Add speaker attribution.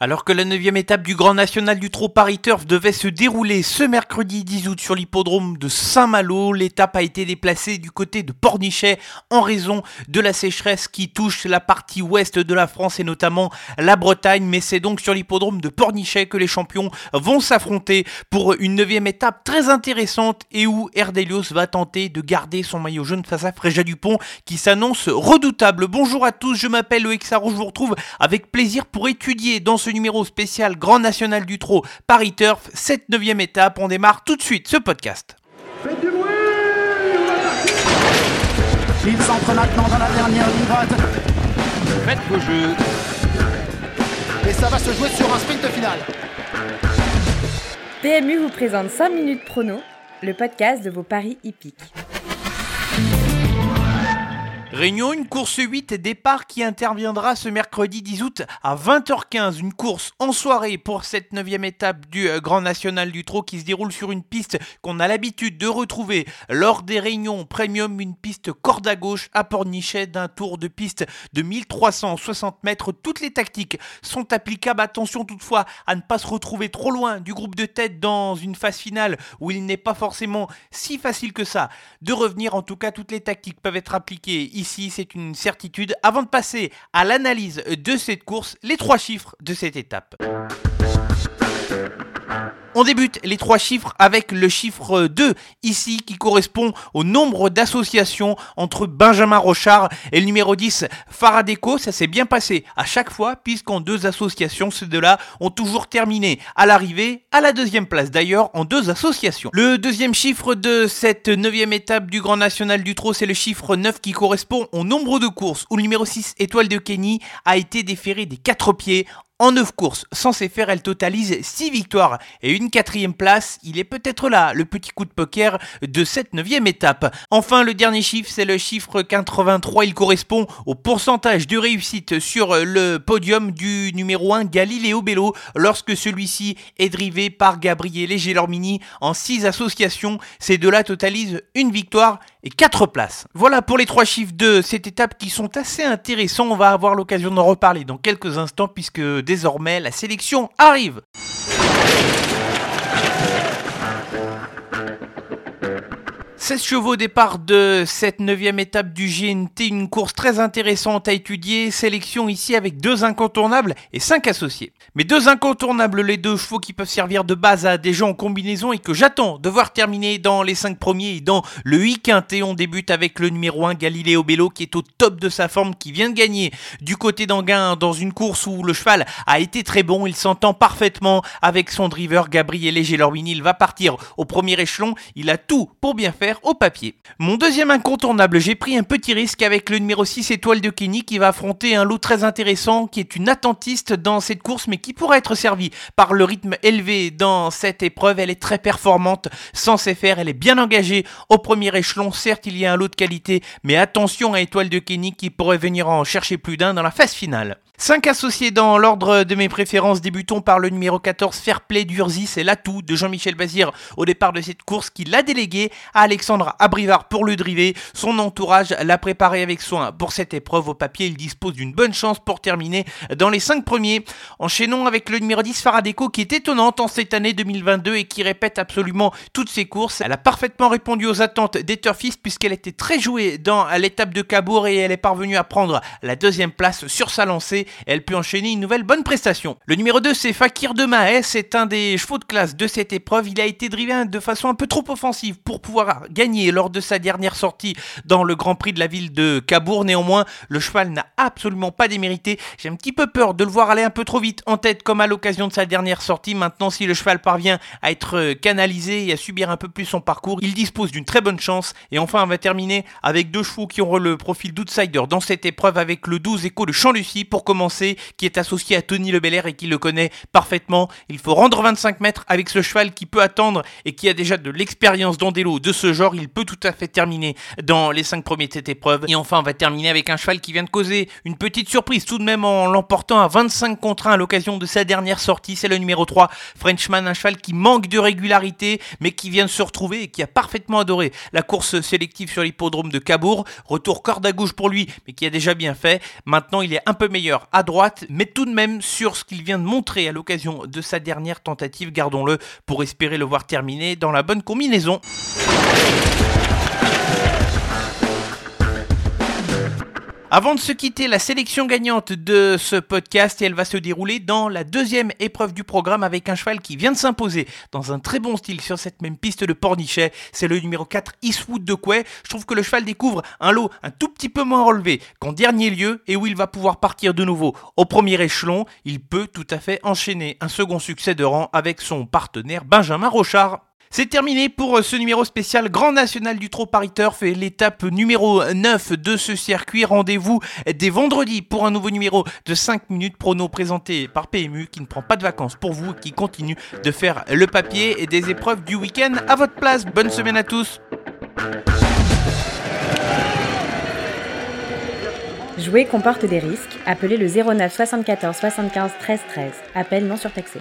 Speaker 1: Alors que la neuvième étape du Grand National du Trot Paris Turf devait se dérouler ce mercredi 10 août sur l'hippodrome de Saint-Malo, l'étape a été déplacée du côté de Pornichet en raison de la sécheresse qui touche la partie ouest de la France et notamment la Bretagne. Mais c'est donc sur l'hippodrome de Pornichet que les champions vont s'affronter pour une neuvième étape très intéressante et où Erdelios va tenter de garder son maillot jaune face à Fréja Dupont qui s'annonce redoutable. Bonjour à tous, je m'appelle Sarro, je vous retrouve avec plaisir pour étudier dans ce numéro spécial Grand National du Trot Paris Turf, cette neuvième étape. On démarre tout de suite ce podcast.
Speaker 2: Faites du bruit Il s'entre maintenant dans la dernière ligne droite.
Speaker 1: Faites vos jeux.
Speaker 2: Et ça va se jouer sur un sprint final.
Speaker 3: PMU vous présente 5 minutes prono, le podcast de vos paris hippiques.
Speaker 1: Réunion, une course 8 départ qui interviendra ce mercredi 10 août à 20h15. Une course en soirée pour cette neuvième étape du euh, Grand National du Trot qui se déroule sur une piste qu'on a l'habitude de retrouver lors des réunions premium, une piste corde à gauche à Pornichet d'un tour de piste de 1360 mètres. Toutes les tactiques sont applicables. Attention toutefois à ne pas se retrouver trop loin du groupe de tête dans une phase finale où il n'est pas forcément si facile que ça de revenir. En tout cas, toutes les tactiques peuvent être appliquées ici ici, c'est une certitude. Avant de passer à l'analyse de cette course, les trois chiffres de cette étape. On débute les trois chiffres avec le chiffre 2 ici qui correspond au nombre d'associations entre Benjamin Rochard et le numéro 10 Faradeco. Ça s'est bien passé à chaque fois puisqu'en deux associations, ces deux-là ont toujours terminé à l'arrivée à la deuxième place d'ailleurs en deux associations. Le deuxième chiffre de cette neuvième étape du Grand National du Trot, c'est le chiffre 9 qui correspond au nombre de courses où le numéro 6 Étoile de Kenny a été déféré des quatre pieds en 9 courses, censé faire, elle totalise 6 victoires et une quatrième place. Il est peut-être là, le petit coup de poker de cette neuvième étape. Enfin, le dernier chiffre, c'est le chiffre 83. Il correspond au pourcentage de réussite sur le podium du numéro 1 Galileo Bello lorsque celui-ci est drivé par Gabriele Gelormini en 6 associations. Ces deux-là totalisent une victoire et 4 places. Voilà pour les trois chiffres de cette étape qui sont assez intéressants. On va avoir l'occasion d'en reparler dans quelques instants puisque désormais la sélection arrive. 16 chevaux au départ de cette neuvième étape du GNT, une course très intéressante à étudier, sélection ici avec deux incontournables et cinq associés. Mais deux incontournables, les deux chevaux qui peuvent servir de base à des gens en combinaison et que j'attends de voir terminer dans les cinq premiers et dans le 8 quintet. On débute avec le numéro 1 Galileo Bello qui est au top de sa forme, qui vient de gagner du côté d'Anguin dans une course où le cheval a été très bon, il s'entend parfaitement avec son driver Gabriel Gelormini, il va partir au premier échelon, il a tout pour bien faire au papier. Mon deuxième incontournable, j'ai pris un petit risque avec le numéro 6 étoile de Kenny qui va affronter un lot très intéressant qui est une attentiste dans cette course mais qui pourrait être servie par le rythme élevé dans cette épreuve. Elle est très performante, sans faire, elle est bien engagée au premier échelon. Certes, il y a un lot de qualité, mais attention à étoile de Kenny qui pourrait venir en chercher plus d'un dans la phase finale. 5 associés dans l'ordre de mes préférences. Débutons par le numéro 14, Fairplay d'Urzy. C'est l'atout de Jean-Michel Bazir au départ de cette course qui l'a délégué à Alexandre Abrivard pour le driver. Son entourage l'a préparé avec soin pour cette épreuve. Au papier, il dispose d'une bonne chance pour terminer dans les 5 premiers. Enchaînons avec le numéro 10, Faradeco, qui est étonnante en cette année 2022 et qui répète absolument toutes ses courses. Elle a parfaitement répondu aux attentes des puisqu'elle était très jouée dans l'étape de Cabourg et elle est parvenue à prendre la deuxième place sur sa lancée elle peut enchaîner une nouvelle bonne prestation. Le numéro 2, c'est Fakir de Maes, c'est un des chevaux de classe de cette épreuve. Il a été drivé de façon un peu trop offensive pour pouvoir gagner lors de sa dernière sortie dans le Grand Prix de la ville de Cabourg. Néanmoins, le cheval n'a absolument pas démérité. J'ai un petit peu peur de le voir aller un peu trop vite en tête comme à l'occasion de sa dernière sortie. Maintenant, si le cheval parvient à être canalisé et à subir un peu plus son parcours, il dispose d'une très bonne chance. Et enfin, on va terminer avec deux chevaux qui auront le profil d'outsider dans cette épreuve avec le 12 écho de Champ-Lucie pour commencer, qui est associé à Tony Lebelair et qui le connaît parfaitement. Il faut rendre 25 mètres avec ce cheval qui peut attendre et qui a déjà de l'expérience dans de ce genre il peut tout à fait terminer dans les 5 premiers de cette épreuve. Et enfin, on va terminer avec un cheval qui vient de causer une petite surprise tout de même en l'emportant à 25 contre 1 à l'occasion de sa dernière sortie. C'est le numéro 3, Frenchman, un cheval qui manque de régularité, mais qui vient de se retrouver et qui a parfaitement adoré la course sélective sur l'hippodrome de Cabourg. Retour corde à gauche pour lui, mais qui a déjà bien fait. Maintenant, il est un peu meilleur à droite, mais tout de même sur ce qu'il vient de montrer à l'occasion de sa dernière tentative, gardons-le, pour espérer le voir terminer dans la bonne combinaison. Avant de se quitter, la sélection gagnante de ce podcast, et elle va se dérouler dans la deuxième épreuve du programme avec un cheval qui vient de s'imposer dans un très bon style sur cette même piste de Pornichet. C'est le numéro 4, Eastwood de Quay. Je trouve que le cheval découvre un lot un tout petit peu moins relevé qu'en dernier lieu et où il va pouvoir partir de nouveau au premier échelon. Il peut tout à fait enchaîner un second succès de rang avec son partenaire Benjamin Rochard. C'est terminé pour euh, ce numéro spécial Grand National du Trot Paris Turf et l'étape numéro 9 de ce circuit. Rendez-vous dès vendredi pour un nouveau numéro de 5 minutes prono présenté par PMU qui ne prend pas de vacances pour vous, qui continue de faire le papier et des épreuves du week-end à votre place. Bonne semaine à tous.
Speaker 3: Jouer comporte des risques. Appelez le 09 74 75 13 13. Appel non surtaxé.